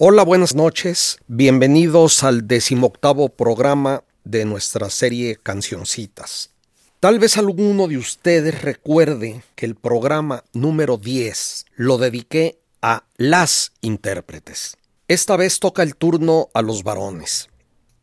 Hola, buenas noches. Bienvenidos al decimoctavo programa de nuestra serie Cancioncitas. Tal vez alguno de ustedes recuerde que el programa número 10 lo dediqué a las intérpretes. Esta vez toca el turno a los varones.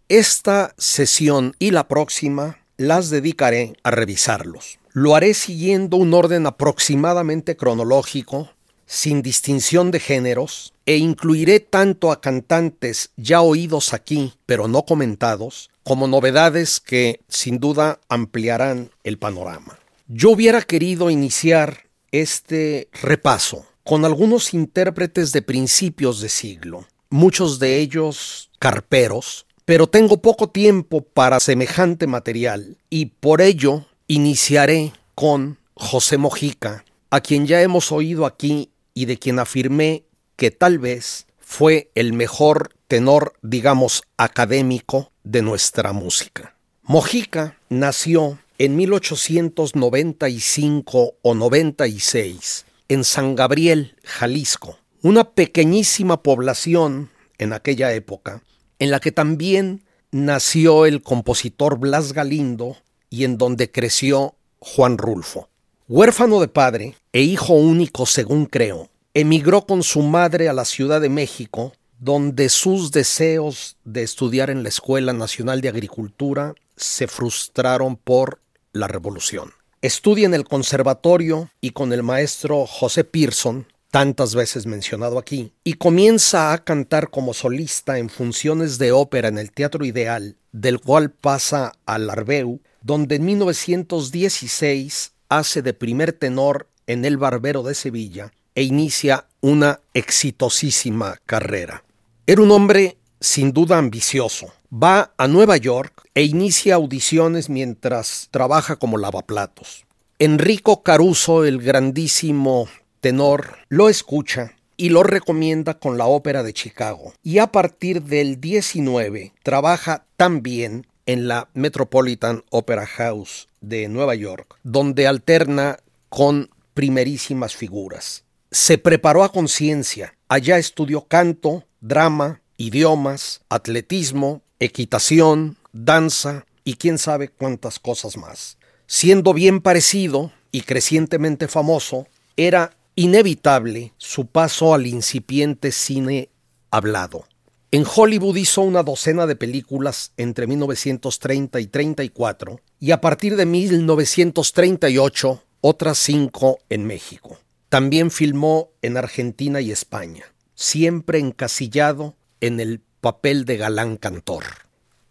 Esta sesión y la próxima las dedicaré a revisarlos. Lo haré siguiendo un orden aproximadamente cronológico sin distinción de géneros, e incluiré tanto a cantantes ya oídos aquí, pero no comentados, como novedades que sin duda ampliarán el panorama. Yo hubiera querido iniciar este repaso con algunos intérpretes de principios de siglo, muchos de ellos carperos, pero tengo poco tiempo para semejante material y por ello iniciaré con José Mojica, a quien ya hemos oído aquí y de quien afirmé que tal vez fue el mejor tenor, digamos, académico de nuestra música. Mojica nació en 1895 o 96 en San Gabriel, Jalisco, una pequeñísima población en aquella época, en la que también nació el compositor Blas Galindo y en donde creció Juan Rulfo. Huérfano de padre e hijo único según creo, emigró con su madre a la Ciudad de México, donde sus deseos de estudiar en la Escuela Nacional de Agricultura se frustraron por la revolución. Estudia en el conservatorio y con el maestro José Pearson, tantas veces mencionado aquí, y comienza a cantar como solista en funciones de ópera en el Teatro Ideal, del cual pasa al Arbeu, donde en 1916 hace de primer tenor en El Barbero de Sevilla e inicia una exitosísima carrera. Era un hombre sin duda ambicioso. Va a Nueva York e inicia audiciones mientras trabaja como lavaplatos. Enrico Caruso, el grandísimo tenor, lo escucha y lo recomienda con la Ópera de Chicago. Y a partir del 19 trabaja también en la Metropolitan Opera House de Nueva York, donde alterna con primerísimas figuras. Se preparó a conciencia, allá estudió canto, drama, idiomas, atletismo, equitación, danza y quién sabe cuántas cosas más. Siendo bien parecido y crecientemente famoso, era inevitable su paso al incipiente cine hablado. En Hollywood hizo una docena de películas entre 1930 y 34 y a partir de 1938 otras cinco en México. También filmó en Argentina y España, siempre encasillado en el papel de galán cantor.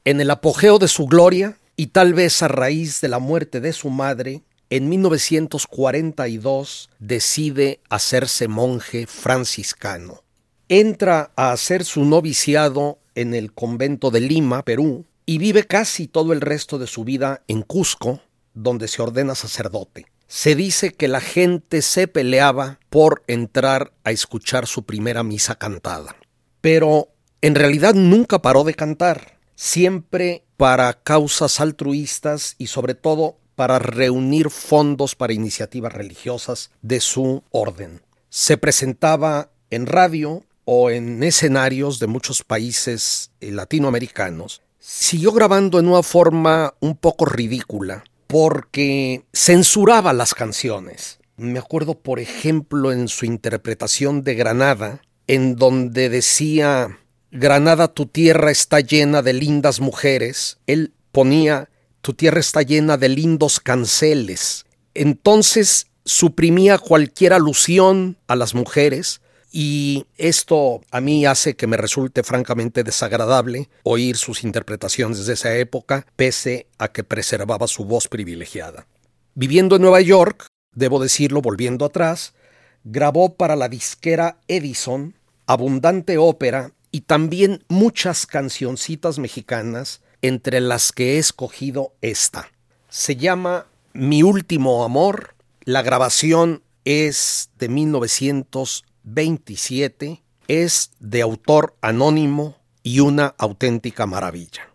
En el apogeo de su gloria, y tal vez a raíz de la muerte de su madre, en 1942 decide hacerse monje franciscano entra a hacer su noviciado en el convento de Lima, Perú, y vive casi todo el resto de su vida en Cusco, donde se ordena sacerdote. Se dice que la gente se peleaba por entrar a escuchar su primera misa cantada. Pero en realidad nunca paró de cantar, siempre para causas altruistas y sobre todo para reunir fondos para iniciativas religiosas de su orden. Se presentaba en radio, o en escenarios de muchos países eh, latinoamericanos, siguió grabando en una forma un poco ridícula porque censuraba las canciones. Me acuerdo, por ejemplo, en su interpretación de Granada, en donde decía, Granada, tu tierra está llena de lindas mujeres. Él ponía, tu tierra está llena de lindos canceles. Entonces suprimía cualquier alusión a las mujeres y esto a mí hace que me resulte francamente desagradable oír sus interpretaciones de esa época, pese a que preservaba su voz privilegiada. Viviendo en Nueva York, debo decirlo volviendo atrás, grabó para la disquera Edison abundante ópera y también muchas cancioncitas mexicanas, entre las que he escogido esta. Se llama Mi último amor, la grabación es de 1927, es de autor anónimo y una auténtica maravilla.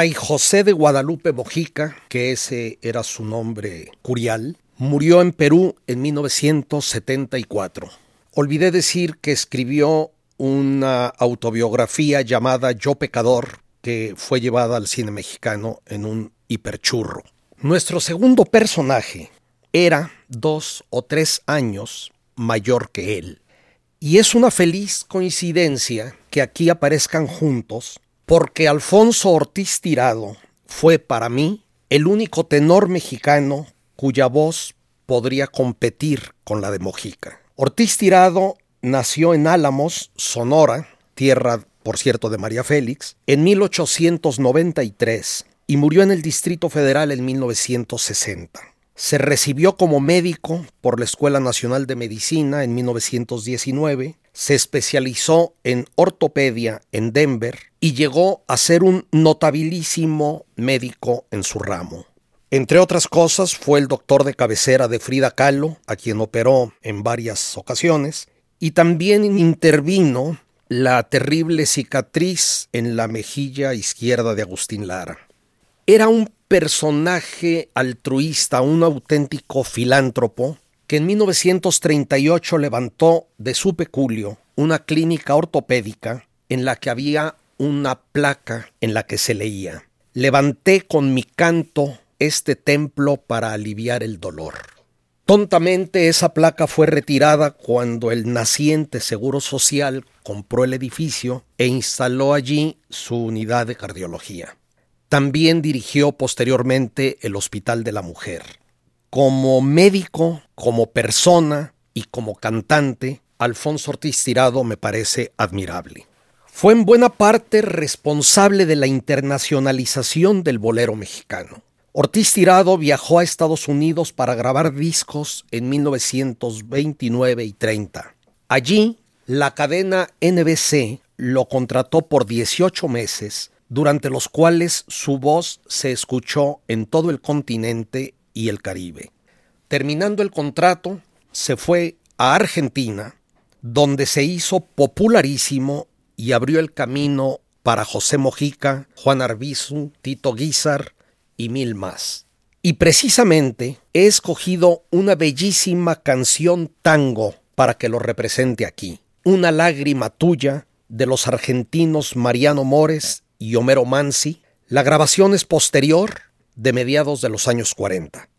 Fray José de Guadalupe Bojica, que ese era su nombre curial, murió en Perú en 1974. Olvidé decir que escribió una autobiografía llamada Yo Pecador, que fue llevada al cine mexicano en un hiperchurro. Nuestro segundo personaje era dos o tres años mayor que él. Y es una feliz coincidencia que aquí aparezcan juntos porque Alfonso Ortiz Tirado fue para mí el único tenor mexicano cuya voz podría competir con la de Mojica. Ortiz Tirado nació en Álamos, Sonora, tierra, por cierto, de María Félix, en 1893 y murió en el Distrito Federal en 1960. Se recibió como médico por la Escuela Nacional de Medicina en 1919 se especializó en ortopedia en Denver y llegó a ser un notabilísimo médico en su ramo. Entre otras cosas, fue el doctor de cabecera de Frida Kahlo, a quien operó en varias ocasiones, y también intervino la terrible cicatriz en la mejilla izquierda de Agustín Lara. Era un personaje altruista, un auténtico filántropo, que en 1938 levantó de su peculio una clínica ortopédica en la que había una placa en la que se leía, levanté con mi canto este templo para aliviar el dolor. Tontamente esa placa fue retirada cuando el naciente Seguro Social compró el edificio e instaló allí su unidad de cardiología. También dirigió posteriormente el Hospital de la Mujer. Como médico, como persona y como cantante, Alfonso Ortiz Tirado me parece admirable. Fue en buena parte responsable de la internacionalización del bolero mexicano. Ortiz Tirado viajó a Estados Unidos para grabar discos en 1929 y 30. Allí, la cadena NBC lo contrató por 18 meses, durante los cuales su voz se escuchó en todo el continente y el Caribe. Terminando el contrato, se fue a Argentina, donde se hizo popularísimo y abrió el camino para José Mojica, Juan Arbizu, Tito Guizar, y mil más. Y precisamente he escogido una bellísima canción tango para que lo represente aquí. Una lágrima tuya de los argentinos Mariano Mores y Homero Mansi. La grabación es posterior de mediados de los años 40.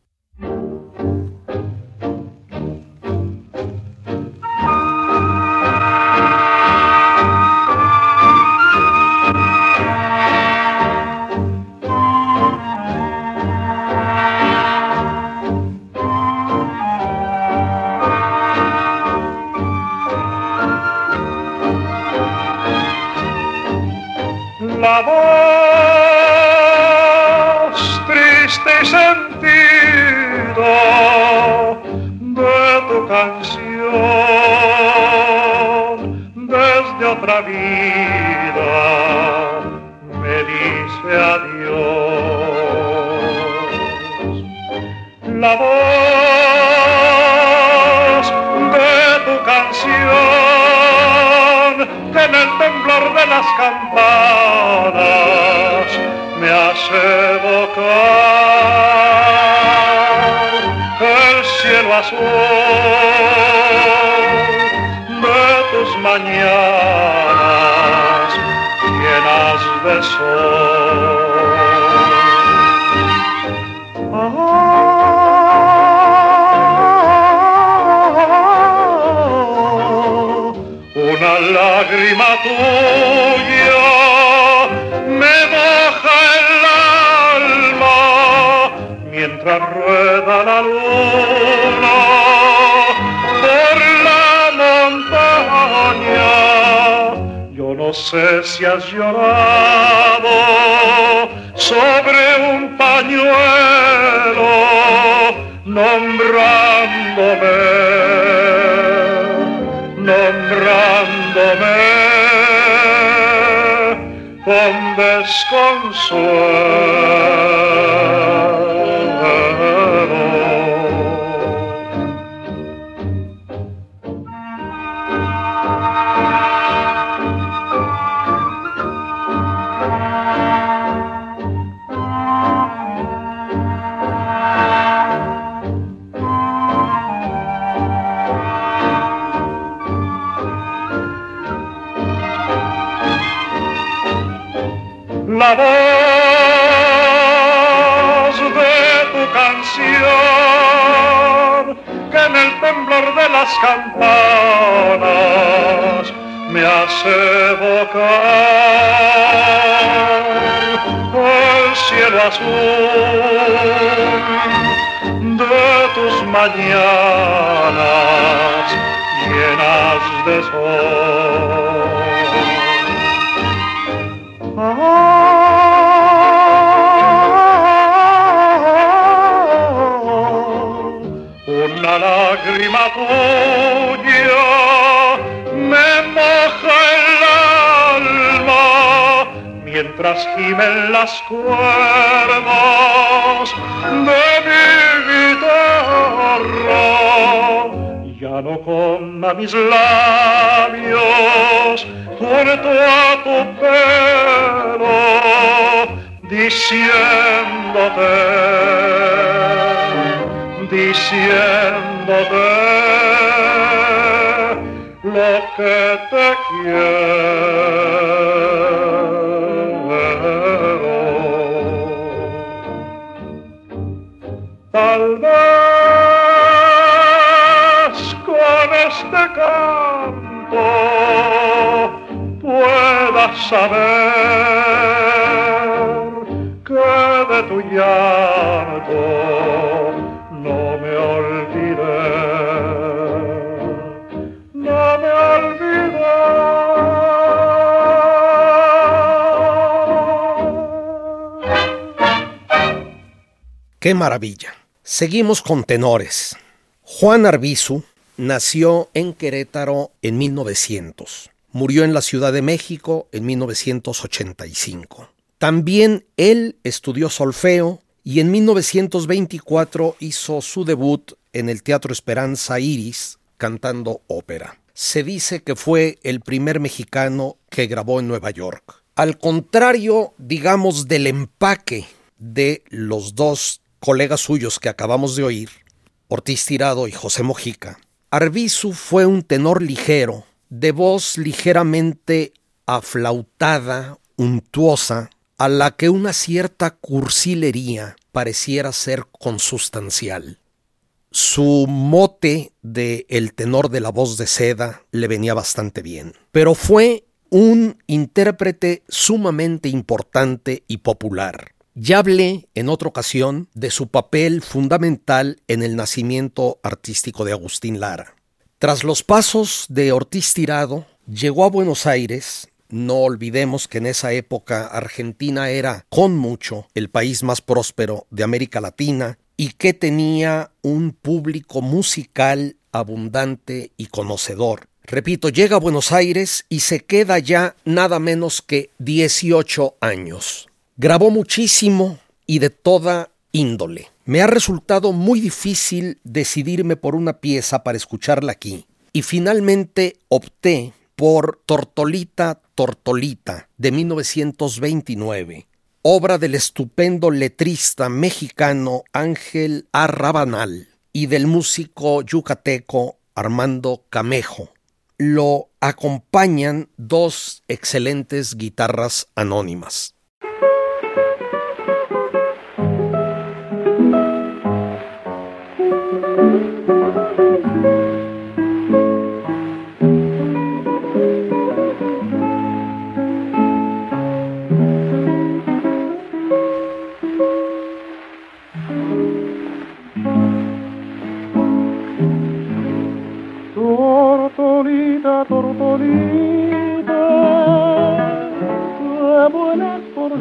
corazón de tus mañanas llenas de sol. Ah, lágrima tuya me moja el alma mientras rueda la luz. Sé si has llorado sobre un pañuelo nombrándome, nombrándome con desconsuelo. La voz de tu canción que en el temblor de las campanas me hace evocar el cielo azul de tus mañanas llenas de sol. Una lágrima tuya me moja el alma mientras gimen las cuerdas de mi guitarra. Ya no coma mis labios junto a tu pelo, diciéndote, diciéndote lo que te quiero. Tal vez con este canto puedas saber que de tu llanto ¡Qué maravilla! Seguimos con tenores. Juan Arbizu nació en Querétaro en 1900. Murió en la Ciudad de México en 1985. También él estudió solfeo y en 1924 hizo su debut en el Teatro Esperanza Iris cantando ópera. Se dice que fue el primer mexicano que grabó en Nueva York. Al contrario, digamos, del empaque de los dos colegas suyos que acabamos de oír, Ortiz Tirado y José Mojica, Arbizu fue un tenor ligero, de voz ligeramente aflautada, untuosa, a la que una cierta cursilería pareciera ser consustancial. Su mote de el tenor de la voz de seda le venía bastante bien, pero fue un intérprete sumamente importante y popular. Ya hablé en otra ocasión de su papel fundamental en el nacimiento artístico de Agustín Lara. Tras los pasos de Ortiz Tirado, llegó a Buenos Aires. No olvidemos que en esa época Argentina era, con mucho, el país más próspero de América Latina y que tenía un público musical abundante y conocedor. Repito, llega a Buenos Aires y se queda ya nada menos que 18 años. Grabó muchísimo y de toda índole. Me ha resultado muy difícil decidirme por una pieza para escucharla aquí y finalmente opté por Tortolita Tortolita de 1929, obra del estupendo letrista mexicano Ángel Arrabanal y del músico yucateco Armando Camejo. Lo acompañan dos excelentes guitarras anónimas.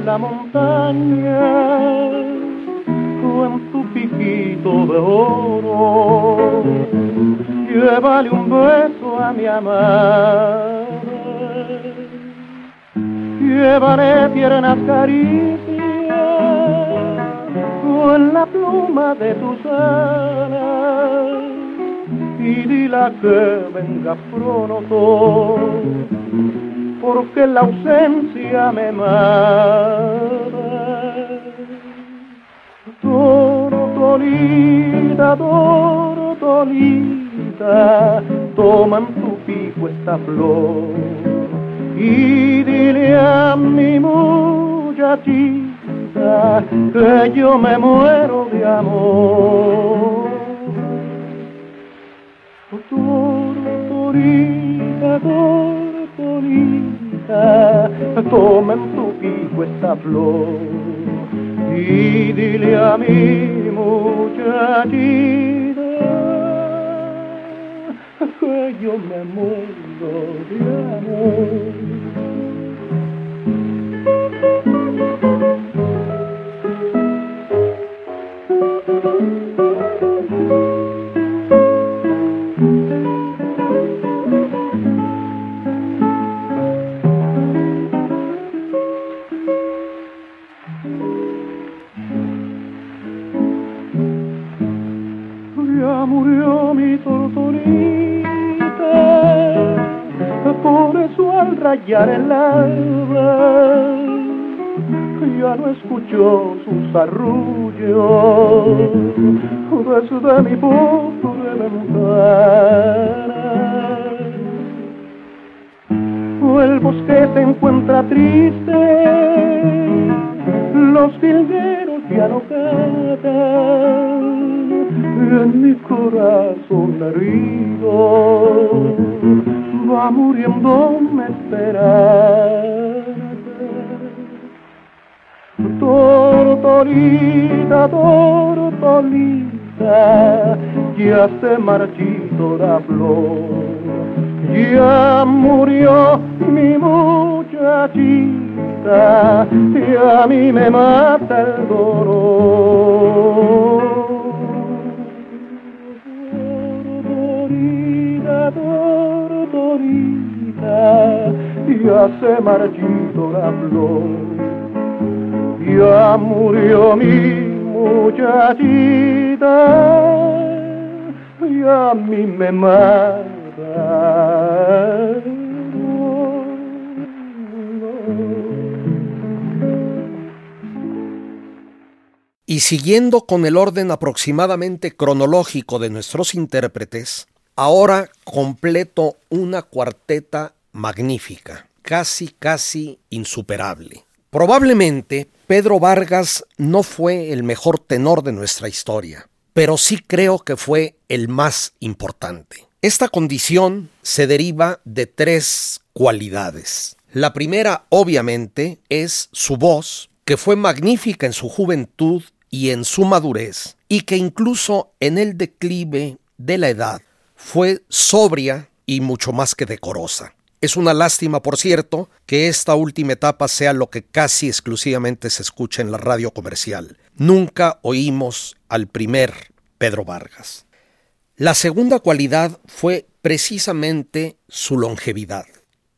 La montaña con tu piquito de oro. Llévale un beso a mi amada, llévale tiernas caricias con la pluma de tus alas y dila que venga pronto, porque la ausencia me mata. Tortolita, tortolita, toma en tu pico esta flor y dile a mi muchachita que yo me muero de amor. Tortolita, tortolita, toma en tu pico esta flor y dile a mi muchachita que yo me muero de amor. Rayar el alba, ya no escucho sus arrullos. Desde mi pobre ventana. El bosque se encuentra triste, los filgueros ya no cantan. En mi corazón herido va muriendo me espera Tortolita, tortolita, ya se marchito la flor, ya murió mi muchachita y a mí me mata el dolor. Ya se marchito la flor, mi muchachita, y a mí me mata. Y siguiendo con el orden aproximadamente cronológico de nuestros intérpretes, ahora completo una cuarteta magnífica, casi, casi insuperable. Probablemente Pedro Vargas no fue el mejor tenor de nuestra historia, pero sí creo que fue el más importante. Esta condición se deriva de tres cualidades. La primera, obviamente, es su voz, que fue magnífica en su juventud y en su madurez, y que incluso en el declive de la edad fue sobria y mucho más que decorosa. Es una lástima, por cierto, que esta última etapa sea lo que casi exclusivamente se escucha en la radio comercial. Nunca oímos al primer Pedro Vargas. La segunda cualidad fue precisamente su longevidad.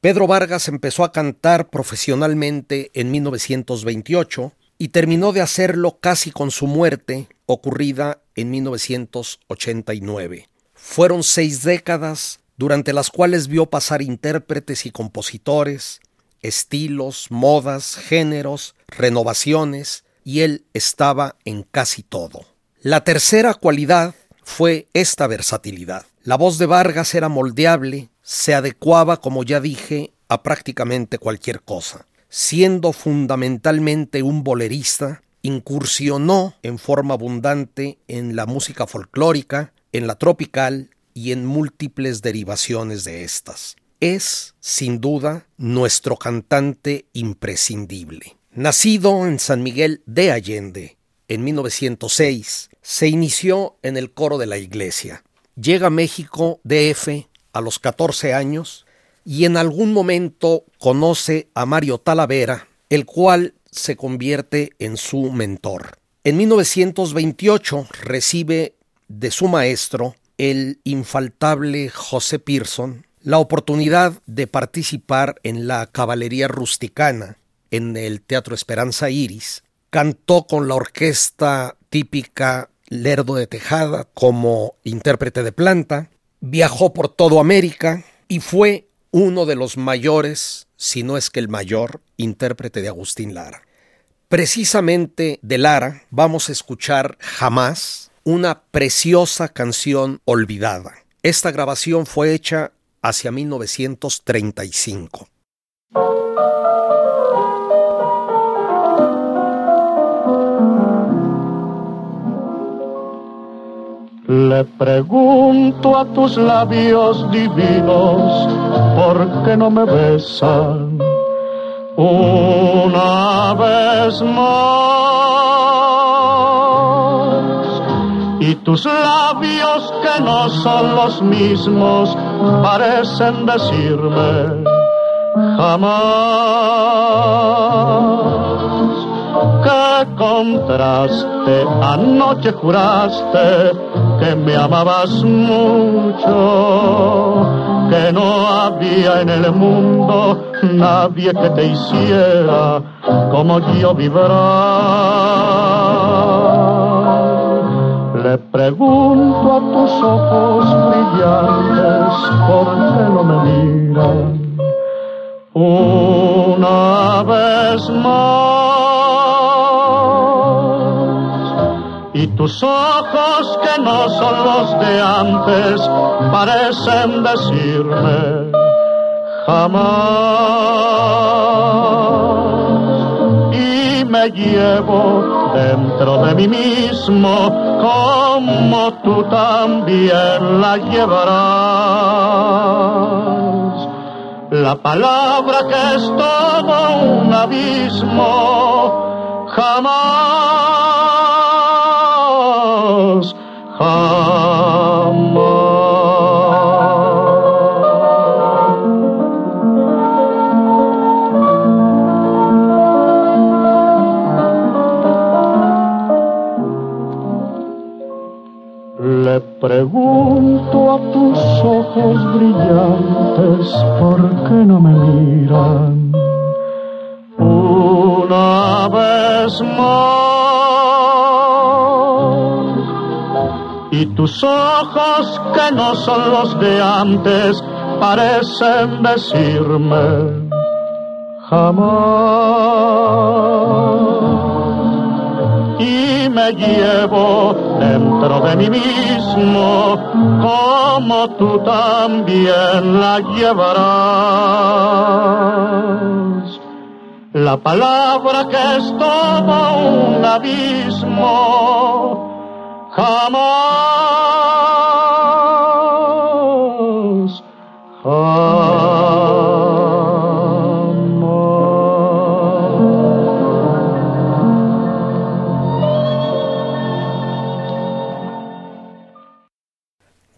Pedro Vargas empezó a cantar profesionalmente en 1928 y terminó de hacerlo casi con su muerte, ocurrida en 1989. Fueron seis décadas durante las cuales vio pasar intérpretes y compositores, estilos, modas, géneros, renovaciones, y él estaba en casi todo. La tercera cualidad fue esta versatilidad. La voz de Vargas era moldeable, se adecuaba, como ya dije, a prácticamente cualquier cosa. Siendo fundamentalmente un bolerista, incursionó en forma abundante en la música folclórica, en la tropical y en múltiples derivaciones de estas. Es, sin duda, nuestro cantante imprescindible. Nacido en San Miguel de Allende en 1906, se inició en el coro de la iglesia. Llega a México DF a los 14 años y en algún momento conoce a Mario Talavera, el cual se convierte en su mentor. En 1928 recibe de su maestro el infaltable José Pearson la oportunidad de participar en la caballería rusticana en el Teatro Esperanza Iris. Cantó con la orquesta típica Lerdo de Tejada como intérprete de planta, viajó por toda América y fue uno de los mayores, si no es que el mayor, intérprete de Agustín Lara. Precisamente de Lara vamos a escuchar jamás una preciosa canción olvidada. Esta grabación fue hecha hacia 1935. Le pregunto a tus labios divinos, ¿por qué no me besan una vez más? Tus labios que no son los mismos parecen decirme jamás qué contraste anoche juraste que me amabas mucho que no había en el mundo nadie que te hiciera como yo vibrar le pregunto a tus ojos brillantes por qué no me miran. una vez más. Y tus ojos que no son los de antes parecen decirme jamás. Me llevo dentro de mí mismo como tú también la llevarás la palabra que es todo un abismo, jamás, jamás. Pregunto a tus ojos brillantes por qué no me miran una vez más. Y tus ojos que no son los de antes parecen decirme jamás me llevo dentro de mí mismo como tú también la llevarás. La palabra que es todo un abismo jamás,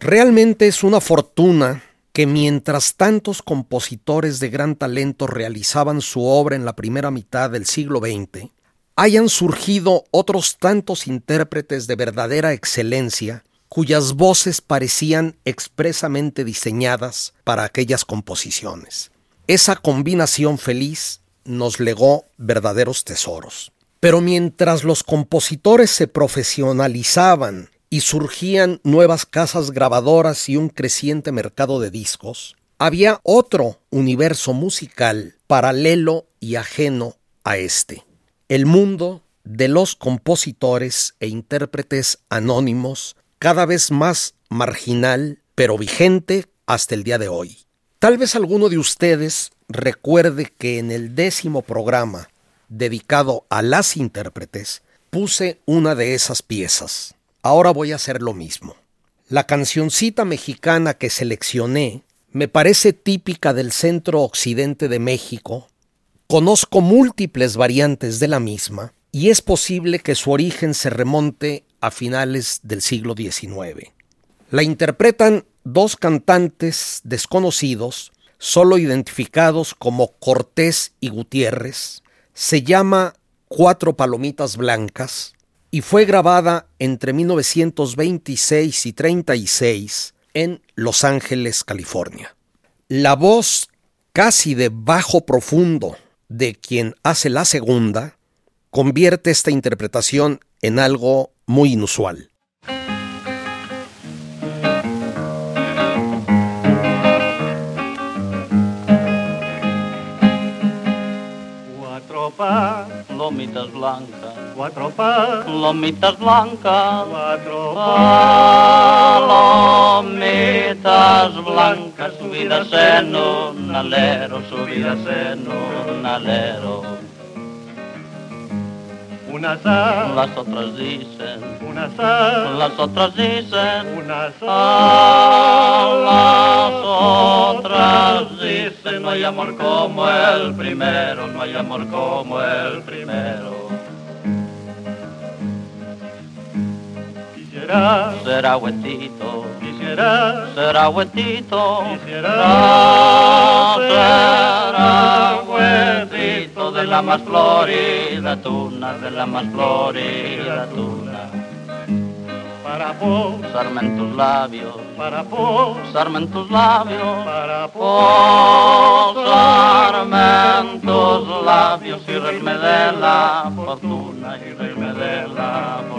Realmente es una fortuna que mientras tantos compositores de gran talento realizaban su obra en la primera mitad del siglo XX, hayan surgido otros tantos intérpretes de verdadera excelencia cuyas voces parecían expresamente diseñadas para aquellas composiciones. Esa combinación feliz nos legó verdaderos tesoros. Pero mientras los compositores se profesionalizaban y surgían nuevas casas grabadoras y un creciente mercado de discos, había otro universo musical paralelo y ajeno a este, el mundo de los compositores e intérpretes anónimos, cada vez más marginal, pero vigente hasta el día de hoy. Tal vez alguno de ustedes recuerde que en el décimo programa dedicado a las intérpretes puse una de esas piezas. Ahora voy a hacer lo mismo. La cancioncita mexicana que seleccioné me parece típica del centro occidente de México. Conozco múltiples variantes de la misma y es posible que su origen se remonte a finales del siglo XIX. La interpretan dos cantantes desconocidos, solo identificados como Cortés y Gutiérrez. Se llama Cuatro Palomitas Blancas y fue grabada entre 1926 y 36 en Los Ángeles, California. La voz casi de bajo profundo de quien hace la segunda convierte esta interpretación en algo muy inusual. Cuatro palomitas blancas, Cuatro palomitas lomitas blancas, Cuatro palomitas blancas, subidas en un alero, subidas en un alero. Una sal, Las otras dicen, una sal, las otras dicen, una Ah, las otras dicen, no hay amor como el primero, no hay amor como el primero. Quisiera, Será huetito, quisiera, será Quisiera será huetito de la más florida tuna, de la más florida tuna. para posar, Posarme en tus labios, para posar, posarme en tus labios, para posar. posarme en tus labios y reírme de la fortuna, y reírme de la fortuna.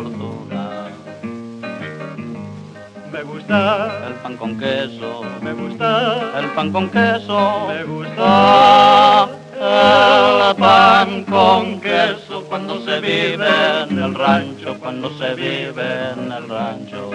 Gusta. Gusta el pan con queso, me gusta. El pan con queso, me gusta. El pan con queso cuando se vive en el rancho, cuando se vive en el rancho.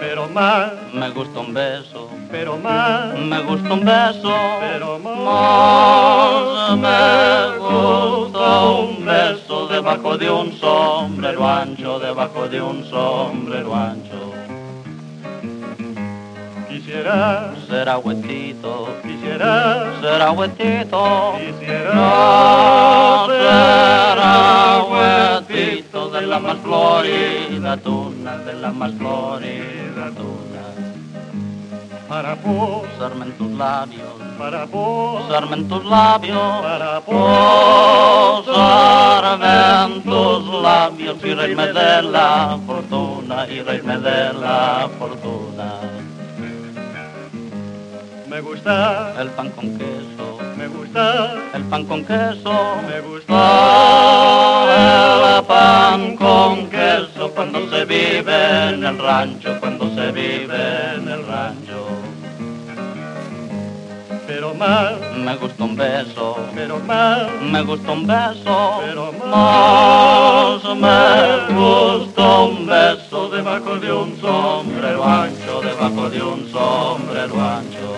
pero más Me gusta un beso, pero más me gusta un beso, pero más más me gusta un beso debajo de un sombrero ancho, debajo de un sombrero ancho. quisiera Será huetito, quisiera será huetito, quisiera no será huetito de la más florida tuna, de la más florida tuna. Para Posarme en tus labios, para posarme en tus labios, para posarme en tus labios y reírme de la fortuna, y reírme de la fortuna. me gusta El pan con queso, me gusta el pan con queso, me gusta el pan con queso cuando se vive en el rancho, cuando se vive en el rancho. Más. Me gusta un beso, pero más. me gusta un beso, Pero más. me gusta un beso debajo de un sombrero ancho, debajo de un sombrero ancho.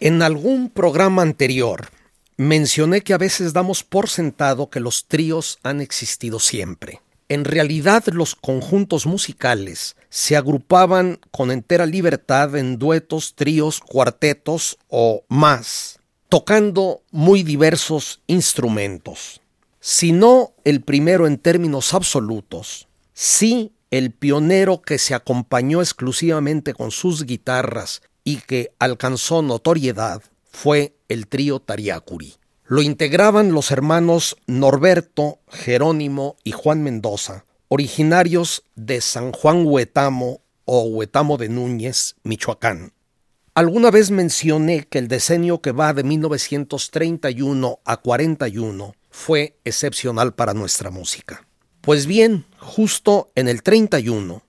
En algún programa anterior mencioné que a veces damos por sentado que los tríos han existido siempre. En realidad los conjuntos musicales se agrupaban con entera libertad en duetos, tríos, cuartetos o más, tocando muy diversos instrumentos. Si no el primero en términos absolutos, sí el pionero que se acompañó exclusivamente con sus guitarras y que alcanzó notoriedad fue el trío Tariacuri. Lo integraban los hermanos Norberto, Jerónimo y Juan Mendoza, originarios de San Juan Huetamo o Huetamo de Núñez, Michoacán. Alguna vez mencioné que el decenio que va de 1931 a 41 fue excepcional para nuestra música. Pues bien, justo en el 31,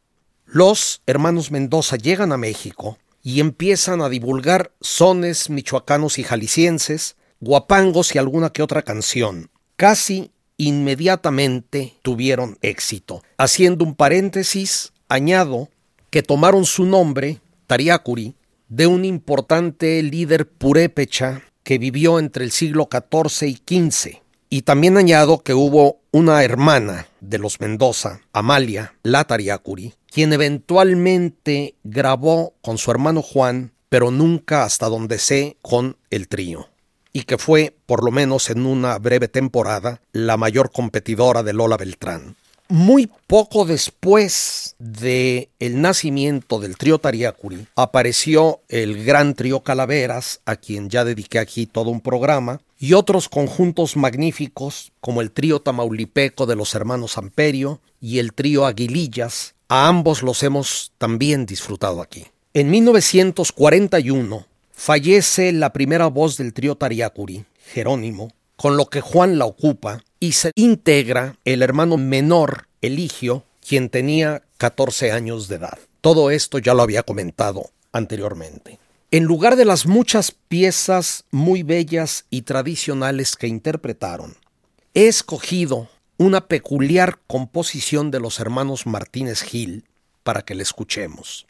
los hermanos Mendoza llegan a México y empiezan a divulgar sones michoacanos y jaliscienses, guapangos y alguna que otra canción. Casi inmediatamente tuvieron éxito. Haciendo un paréntesis, añado que tomaron su nombre, Tariacuri, de un importante líder purépecha que vivió entre el siglo XIV y XV. Y también añado que hubo una hermana de los Mendoza, Amalia, la Tariacuri, quien eventualmente grabó con su hermano Juan, pero nunca hasta donde sé con el trío, y que fue, por lo menos en una breve temporada, la mayor competidora de Lola Beltrán. Muy poco después de el nacimiento del trío Tariacuri, apareció el gran trío Calaveras, a quien ya dediqué aquí todo un programa, y otros conjuntos magníficos como el trío tamaulipeco de los hermanos Amperio y el trío Aguilillas, a ambos los hemos también disfrutado aquí. En 1941 fallece la primera voz del trío Tariacuri, Jerónimo, con lo que Juan la ocupa y se integra el hermano menor, Eligio, quien tenía 14 años de edad. Todo esto ya lo había comentado anteriormente. En lugar de las muchas piezas muy bellas y tradicionales que interpretaron, he escogido una peculiar composición de los hermanos Martínez Gil para que la escuchemos.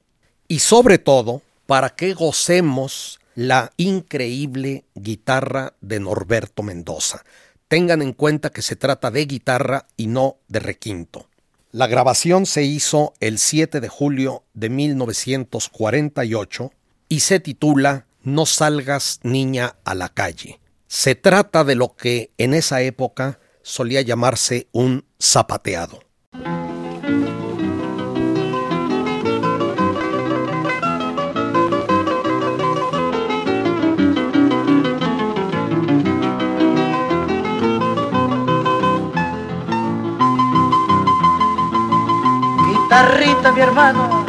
Y sobre todo, para que gocemos la increíble guitarra de Norberto Mendoza. Tengan en cuenta que se trata de guitarra y no de requinto. La grabación se hizo el 7 de julio de 1948 y se titula No salgas niña a la calle. Se trata de lo que en esa época solía llamarse un zapateado. Guitarrita, mi hermano.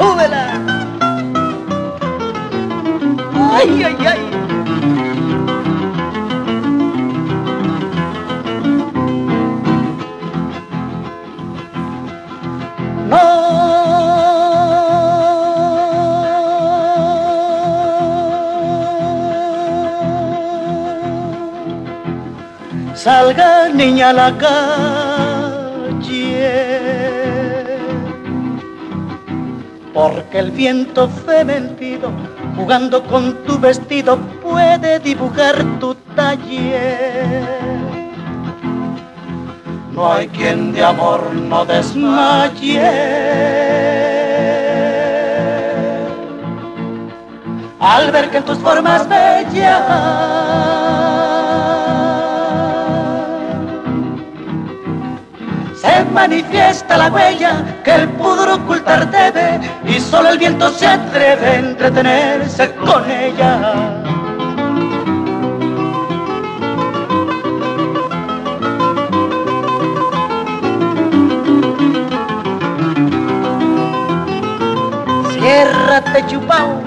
¡Súbela! ¡Ay, ay, ay! No salgas niña a la calle porque el viento fementido jugando con tu vestido puede dibujar tu taller. No hay quien de amor no desmaye. Al ver que tus formas bellas se manifiesta la huella que el pudor ocultar debe y solo el viento se atreve a entretenerse con ella. Ciérrate chupao,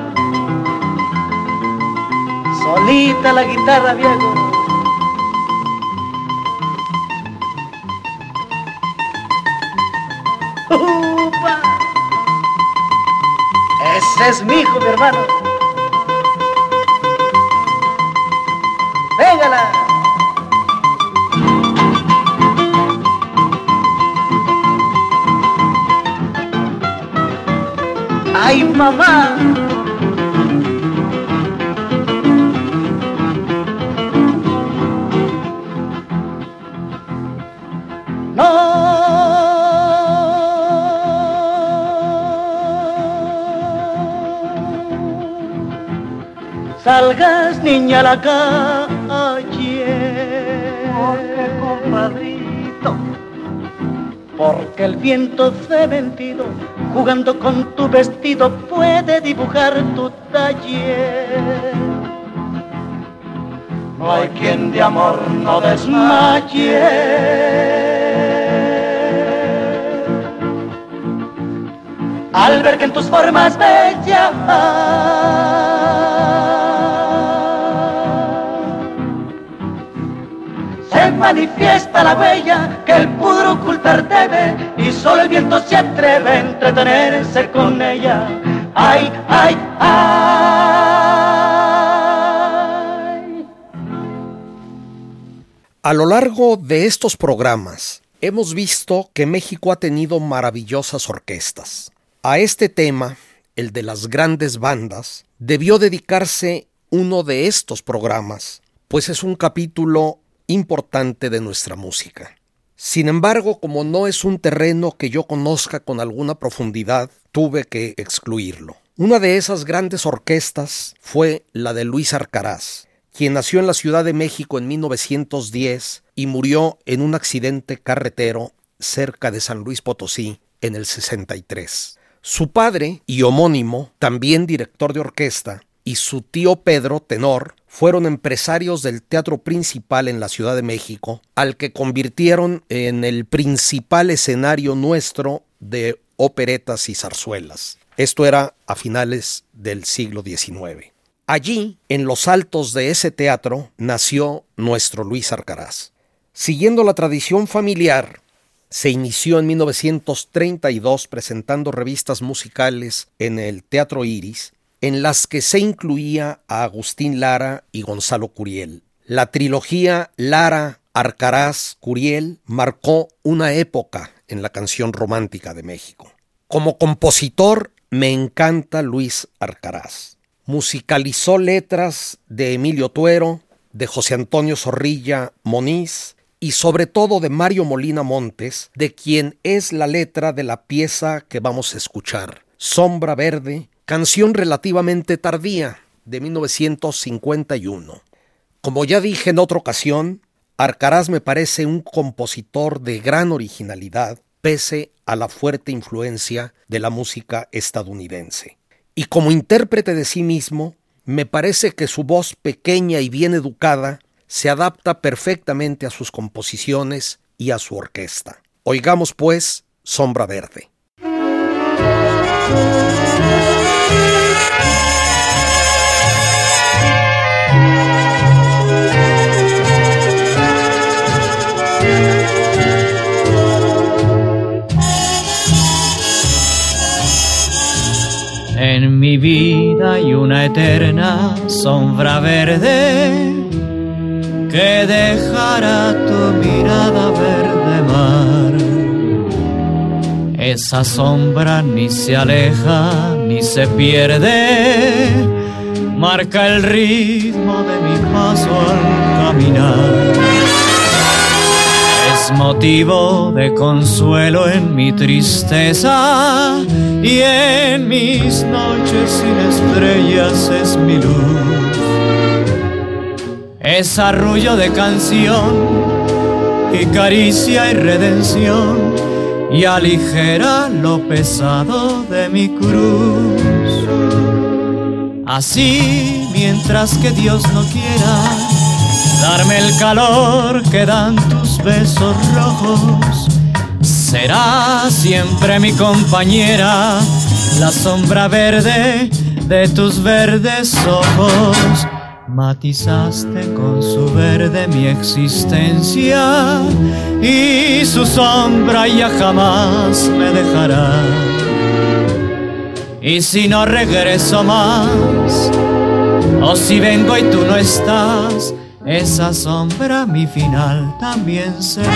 solita la guitarra viejo. Ese es mi hijo, mi hermano. Véngala. Ay, mamá. Niña a la calle. Porque compadrito. Porque el viento fementido jugando con tu vestido puede dibujar tu taller. No hay quien de amor no desmaye. Al ver que en tus formas bellas manifiesta la huella que el pudor ocultar debe y solo el viento se atreve a entretenerse con ella. Ay, ay, ay. A lo largo de estos programas hemos visto que México ha tenido maravillosas orquestas. A este tema, el de las grandes bandas, debió dedicarse uno de estos programas, pues es un capítulo importante de nuestra música. Sin embargo, como no es un terreno que yo conozca con alguna profundidad, tuve que excluirlo. Una de esas grandes orquestas fue la de Luis Arcaraz, quien nació en la Ciudad de México en 1910 y murió en un accidente carretero cerca de San Luis Potosí en el 63. Su padre y homónimo, también director de orquesta, y su tío Pedro, tenor, fueron empresarios del teatro principal en la Ciudad de México, al que convirtieron en el principal escenario nuestro de operetas y zarzuelas. Esto era a finales del siglo XIX. Allí, en los altos de ese teatro, nació nuestro Luis Arcaraz. Siguiendo la tradición familiar, se inició en 1932 presentando revistas musicales en el Teatro Iris, en las que se incluía a Agustín Lara y Gonzalo Curiel. La trilogía Lara, Arcaraz, Curiel marcó una época en la canción romántica de México. Como compositor, me encanta Luis Arcaraz. Musicalizó letras de Emilio Tuero, de José Antonio Zorrilla Moniz y sobre todo de Mario Molina Montes, de quien es la letra de la pieza que vamos a escuchar, Sombra Verde, canción relativamente tardía, de 1951. Como ya dije en otra ocasión, Arcaraz me parece un compositor de gran originalidad, pese a la fuerte influencia de la música estadounidense. Y como intérprete de sí mismo, me parece que su voz pequeña y bien educada se adapta perfectamente a sus composiciones y a su orquesta. Oigamos pues Sombra Verde. En mi vida hay una eterna sombra verde que dejará tu mirada verde mar. Esa sombra ni se aleja ni se pierde marca el ritmo de mi paso al caminar motivo de consuelo en mi tristeza y en mis noches sin estrellas es mi luz. Es arrullo de canción y caricia y redención y aligera lo pesado de mi cruz. Así, mientras que Dios no quiera, darme el calor que dan tus besos rojos. Será siempre mi compañera, la sombra verde de tus verdes ojos. Matizaste con su verde mi existencia y su sombra ya jamás me dejará. Y si no regreso más, o si vengo y tú no estás, esa sombra mi final también será.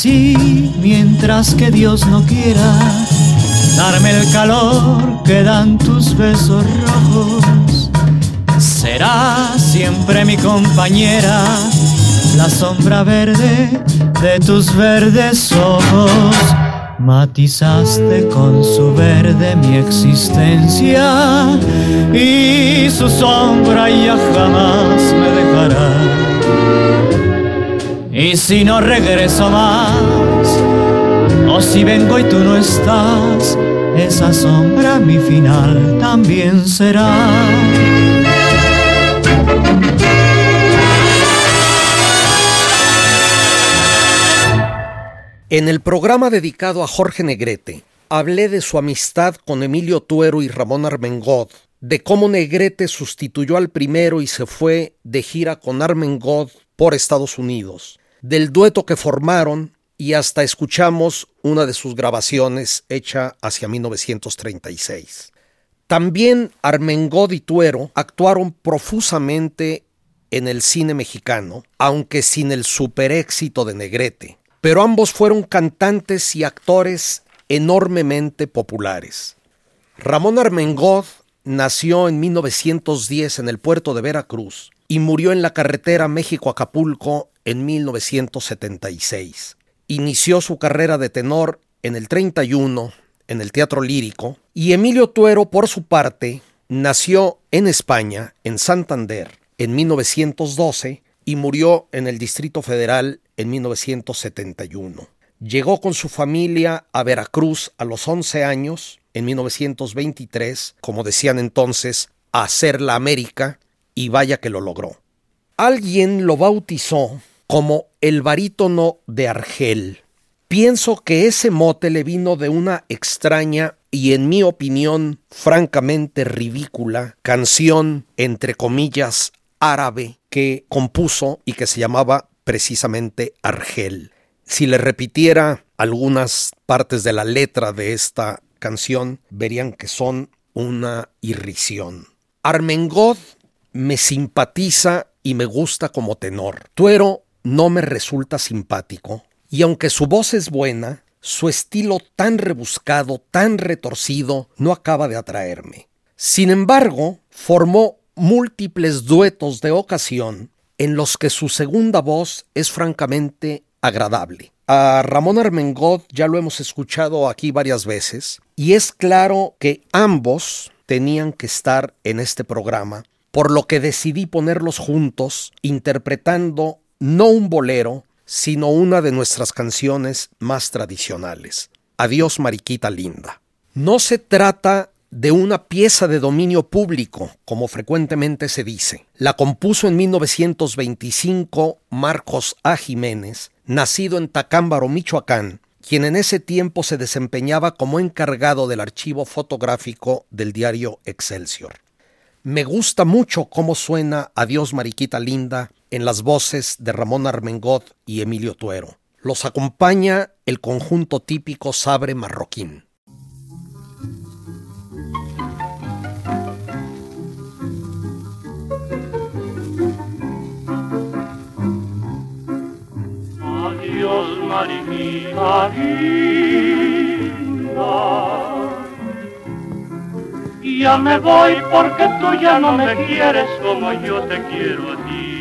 Así, mientras que Dios no quiera darme el calor que dan tus besos rojos, será siempre mi compañera la sombra verde de tus verdes ojos. Matizaste con su verde mi existencia y su sombra ya jamás me dejará. Y si no regreso más, o si vengo y tú no estás, esa sombra mi final también será. En el programa dedicado a Jorge Negrete, hablé de su amistad con Emilio Tuero y Ramón Armengod, de cómo Negrete sustituyó al primero y se fue de gira con Armengod por Estados Unidos del dueto que formaron y hasta escuchamos una de sus grabaciones hecha hacia 1936. También Armengod y Tuero actuaron profusamente en el cine mexicano, aunque sin el super éxito de Negrete, pero ambos fueron cantantes y actores enormemente populares. Ramón Armengod nació en 1910 en el puerto de Veracruz y murió en la carretera México-Acapulco en 1976. Inició su carrera de tenor en el 31 en el Teatro Lírico y Emilio Tuero, por su parte, nació en España, en Santander, en 1912 y murió en el Distrito Federal en 1971. Llegó con su familia a Veracruz a los 11 años, en 1923, como decían entonces, a hacer la América, y vaya que lo logró. Alguien lo bautizó como el barítono de Argel. Pienso que ese mote le vino de una extraña y en mi opinión francamente ridícula canción entre comillas árabe que compuso y que se llamaba precisamente Argel. Si le repitiera algunas partes de la letra de esta canción, verían que son una irrisión. Armengod me simpatiza y me gusta como tenor. Tuero no me resulta simpático, y aunque su voz es buena, su estilo tan rebuscado, tan retorcido, no acaba de atraerme. Sin embargo, formó múltiples duetos de ocasión en los que su segunda voz es francamente agradable. A Ramón Armengod ya lo hemos escuchado aquí varias veces y es claro que ambos tenían que estar en este programa, por lo que decidí ponerlos juntos interpretando no un bolero, sino una de nuestras canciones más tradicionales. Adiós Mariquita Linda. No se trata de una pieza de dominio público, como frecuentemente se dice. La compuso en 1925 Marcos A. Jiménez, nacido en Tacámbaro, Michoacán, quien en ese tiempo se desempeñaba como encargado del archivo fotográfico del diario Excelsior. Me gusta mucho cómo suena Adiós Mariquita Linda en las voces de Ramón Armengot y Emilio Tuero. Los acompaña el conjunto típico Sabre Marroquín. Adiós, mariquita linda. Ya me voy porque tú ya no me quieres como yo te quiero a ti.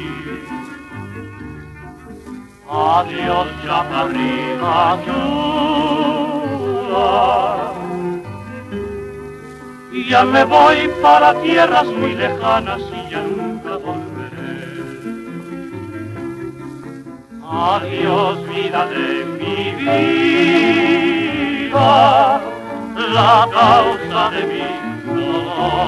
Adiós, chaparrita chula. Ya me voy para tierras muy lejanas y ya nunca volveré. Adiós, vida de mi vida, la causa de mi dolor.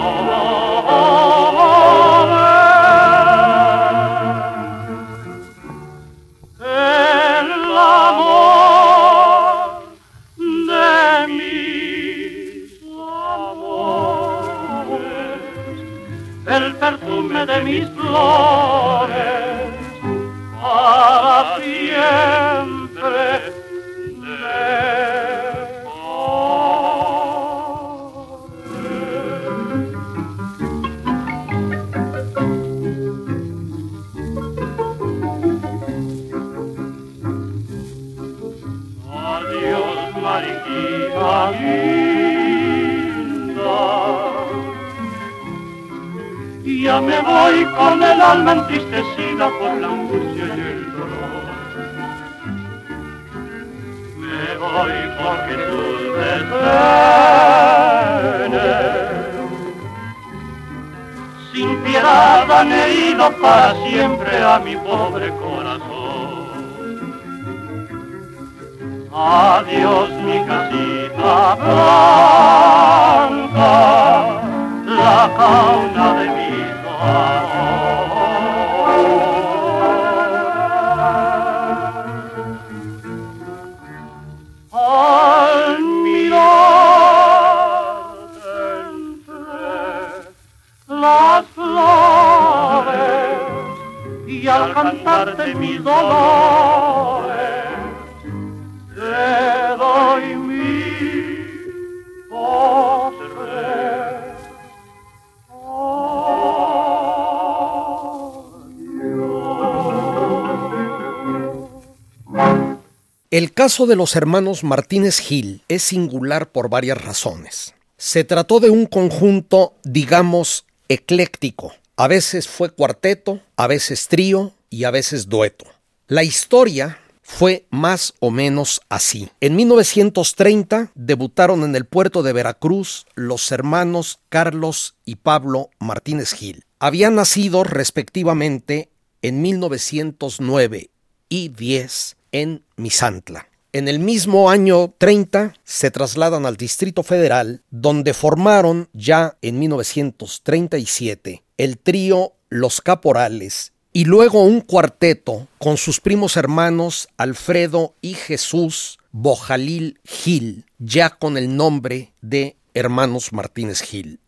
Caso de los hermanos Martínez Gil es singular por varias razones. Se trató de un conjunto, digamos, ecléctico. A veces fue cuarteto, a veces trío y a veces dueto. La historia fue más o menos así. En 1930 debutaron en el puerto de Veracruz los hermanos Carlos y Pablo Martínez Gil. Habían nacido respectivamente en 1909 y 10 en Misantla. En el mismo año 30 se trasladan al Distrito Federal, donde formaron ya en 1937 el trío Los Caporales y luego un cuarteto con sus primos hermanos Alfredo y Jesús Bojalil Gil, ya con el nombre de Hermanos Martínez Gil.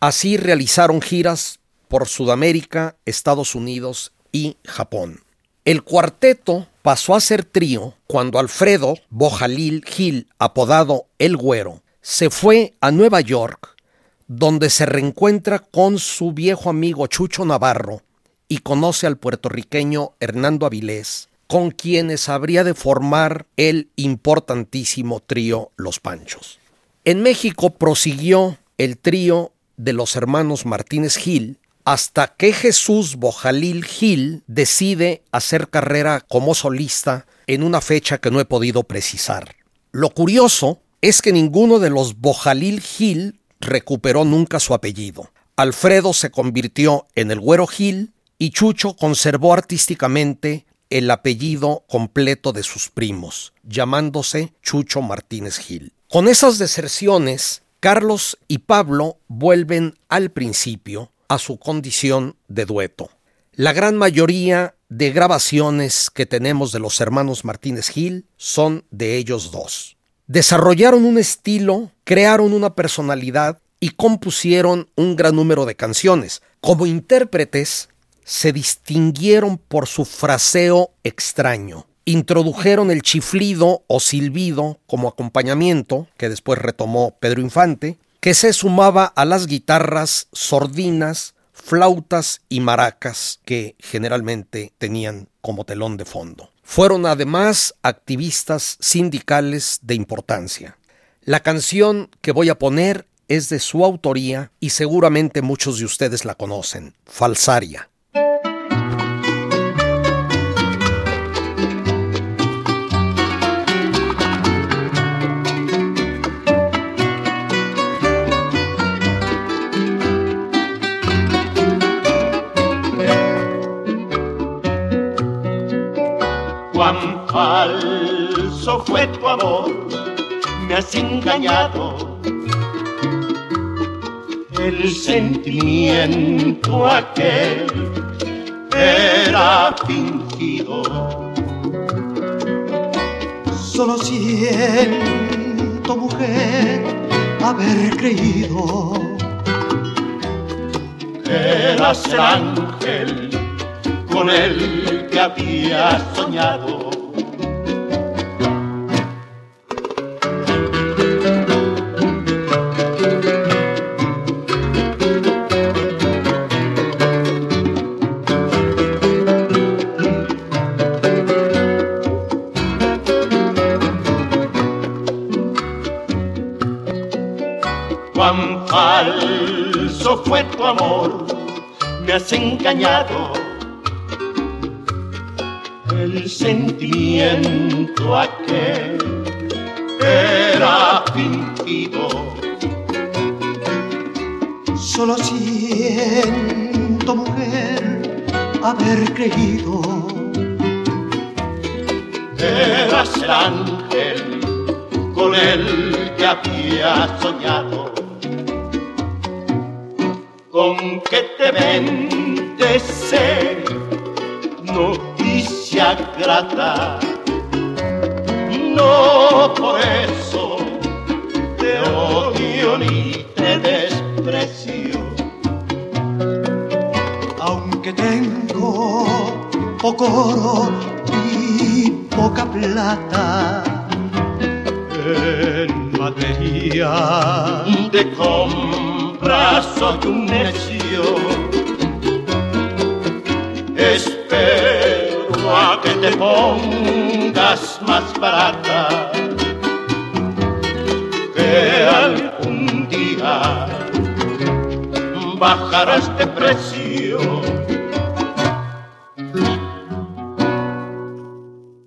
Así realizaron giras por Sudamérica, Estados Unidos y Japón. El cuarteto pasó a ser trío cuando Alfredo Bojalil Gil, apodado El Güero, se fue a Nueva York, donde se reencuentra con su viejo amigo Chucho Navarro y conoce al puertorriqueño Hernando Avilés, con quienes habría de formar el importantísimo trío Los Panchos. En México prosiguió el trío de los hermanos Martínez Gil, hasta que Jesús Bojalil Gil decide hacer carrera como solista en una fecha que no he podido precisar. Lo curioso es que ninguno de los Bojalil Gil recuperó nunca su apellido. Alfredo se convirtió en el Güero Gil y Chucho conservó artísticamente el apellido completo de sus primos, llamándose Chucho Martínez Gil. Con esas deserciones, Carlos y Pablo vuelven al principio a su condición de dueto. La gran mayoría de grabaciones que tenemos de los hermanos Martínez Gil son de ellos dos. Desarrollaron un estilo, crearon una personalidad y compusieron un gran número de canciones. Como intérpretes, se distinguieron por su fraseo extraño. Introdujeron el chiflido o silbido como acompañamiento, que después retomó Pedro Infante, que se sumaba a las guitarras sordinas, flautas y maracas que generalmente tenían como telón de fondo. Fueron además activistas sindicales de importancia. La canción que voy a poner es de su autoría y seguramente muchos de ustedes la conocen, Falsaria. Falso fue tu amor, me has engañado. El sentimiento aquel era fingido. Solo siento, mujer, haber creído. Eras el ángel con el que había soñado. Cuán falso fue tu amor, me has engañado el sentimiento aquel era fingido. Solo siento, mujer, haber creído. Eras el ángel con el que había soñado. Con que te bendece noticia grata. No por eso te odio ni te desprecio. Aunque tengo poco oro y poca plata. En materia de soy un necio. Espero a que te pongas más barata. Que algún día bajará este precio.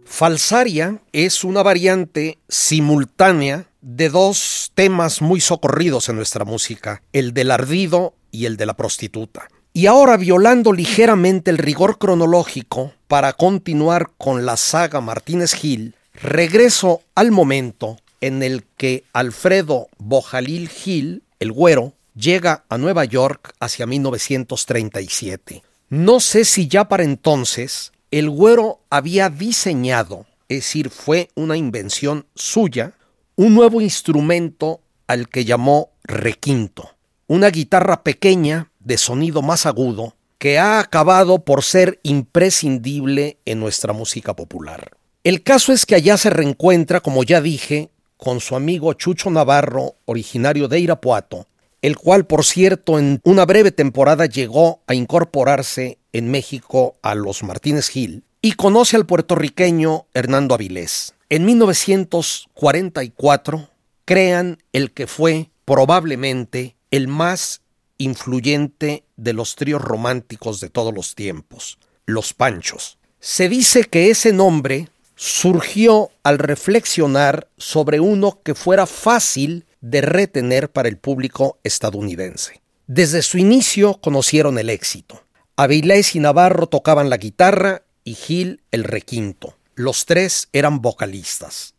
Falsaria es una variante simultánea de dos temas muy socorridos en nuestra música, el del ardido y el de la prostituta. Y ahora violando ligeramente el rigor cronológico para continuar con la saga Martínez Gil, regreso al momento en el que Alfredo Bojalil Gil, el güero, llega a Nueva York hacia 1937. No sé si ya para entonces el güero había diseñado, es decir, fue una invención suya, un nuevo instrumento al que llamó requinto, una guitarra pequeña de sonido más agudo que ha acabado por ser imprescindible en nuestra música popular. El caso es que allá se reencuentra, como ya dije, con su amigo Chucho Navarro, originario de Irapuato, el cual, por cierto, en una breve temporada llegó a incorporarse en México a los Martínez Gil, y conoce al puertorriqueño Hernando Avilés. En 1944 crean el que fue probablemente el más influyente de los tríos románticos de todos los tiempos, los Panchos. Se dice que ese nombre surgió al reflexionar sobre uno que fuera fácil de retener para el público estadounidense. Desde su inicio conocieron el éxito. Avilés y Navarro tocaban la guitarra y Gil el requinto. Los tres eran vocalistas.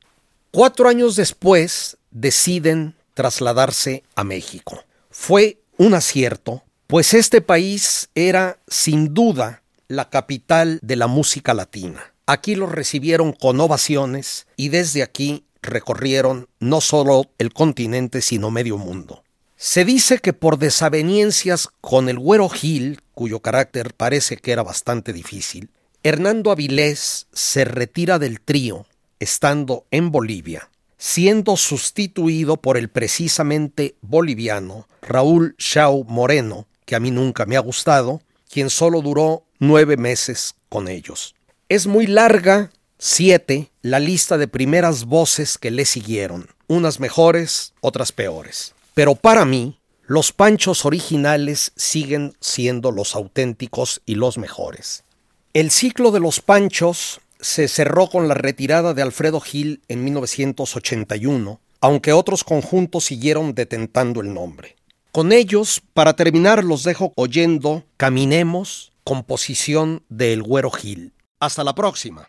Cuatro años después deciden trasladarse a México. Fue un acierto, pues este país era sin duda la capital de la música latina. Aquí los recibieron con ovaciones y desde aquí recorrieron no solo el continente, sino medio mundo. Se dice que por desavenencias con el güero Gil, cuyo carácter parece que era bastante difícil, Hernando Avilés se retira del trío, estando en Bolivia, siendo sustituido por el precisamente boliviano Raúl Shaw Moreno, que a mí nunca me ha gustado, quien solo duró nueve meses con ellos. Es muy larga, siete, la lista de primeras voces que le siguieron, unas mejores, otras peores. Pero para mí, los panchos originales siguen siendo los auténticos y los mejores. El ciclo de los panchos se cerró con la retirada de Alfredo Gil en 1981, aunque otros conjuntos siguieron detentando el nombre. Con ellos, para terminar, los dejo oyendo Caminemos, composición de El Güero Gil. Hasta la próxima.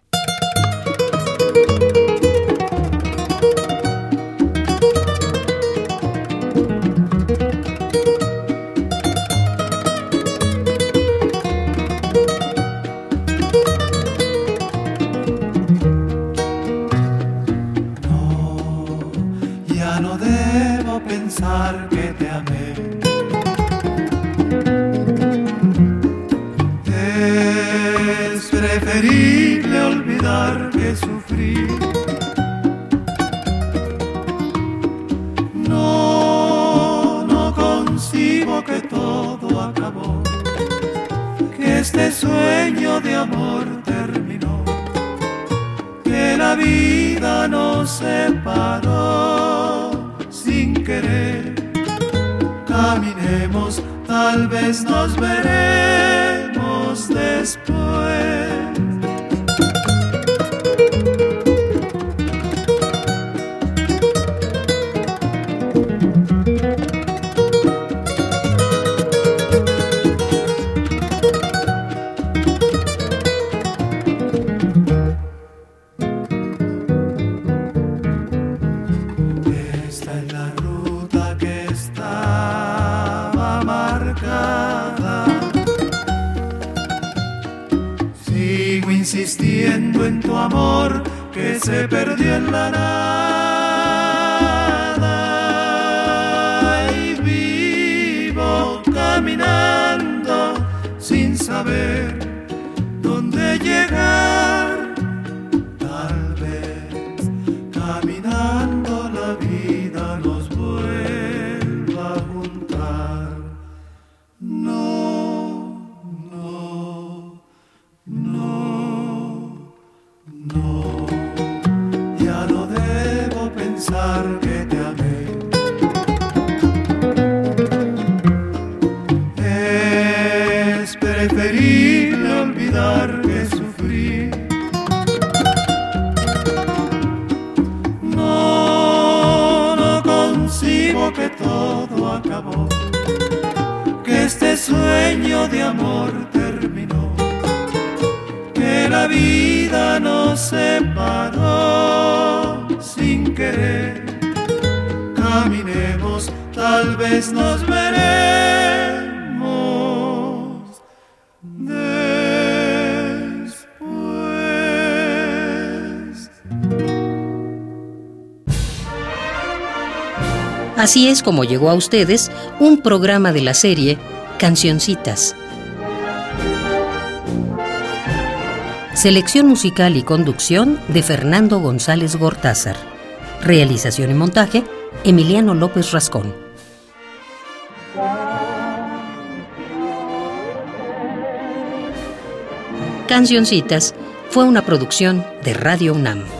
Preferible olvidar que sufrir. No, no consigo que todo acabó, que este sueño de amor terminó, que la vida nos separó sin querer. Caminemos, tal vez nos veremos después. Insistiendo en tu amor que se perdió en la nada. Y vivo caminando sin saber dónde llegar. Sueño de amor terminó, que la vida nos separó sin querer. Caminemos, tal vez nos veremos después. Así es como llegó a ustedes un programa de la serie Cancioncitas. Selección musical y conducción de Fernando González Gortázar. Realización y montaje, Emiliano López Rascón. Cancioncitas fue una producción de Radio UNAM.